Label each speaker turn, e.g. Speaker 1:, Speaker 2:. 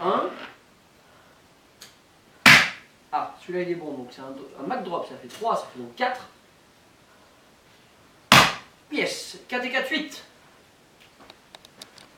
Speaker 1: 1. Ah, celui-là il est bon, donc c'est un, un Mac drop, ça fait 3, ça fait donc 4. Yes 4 et 4, 8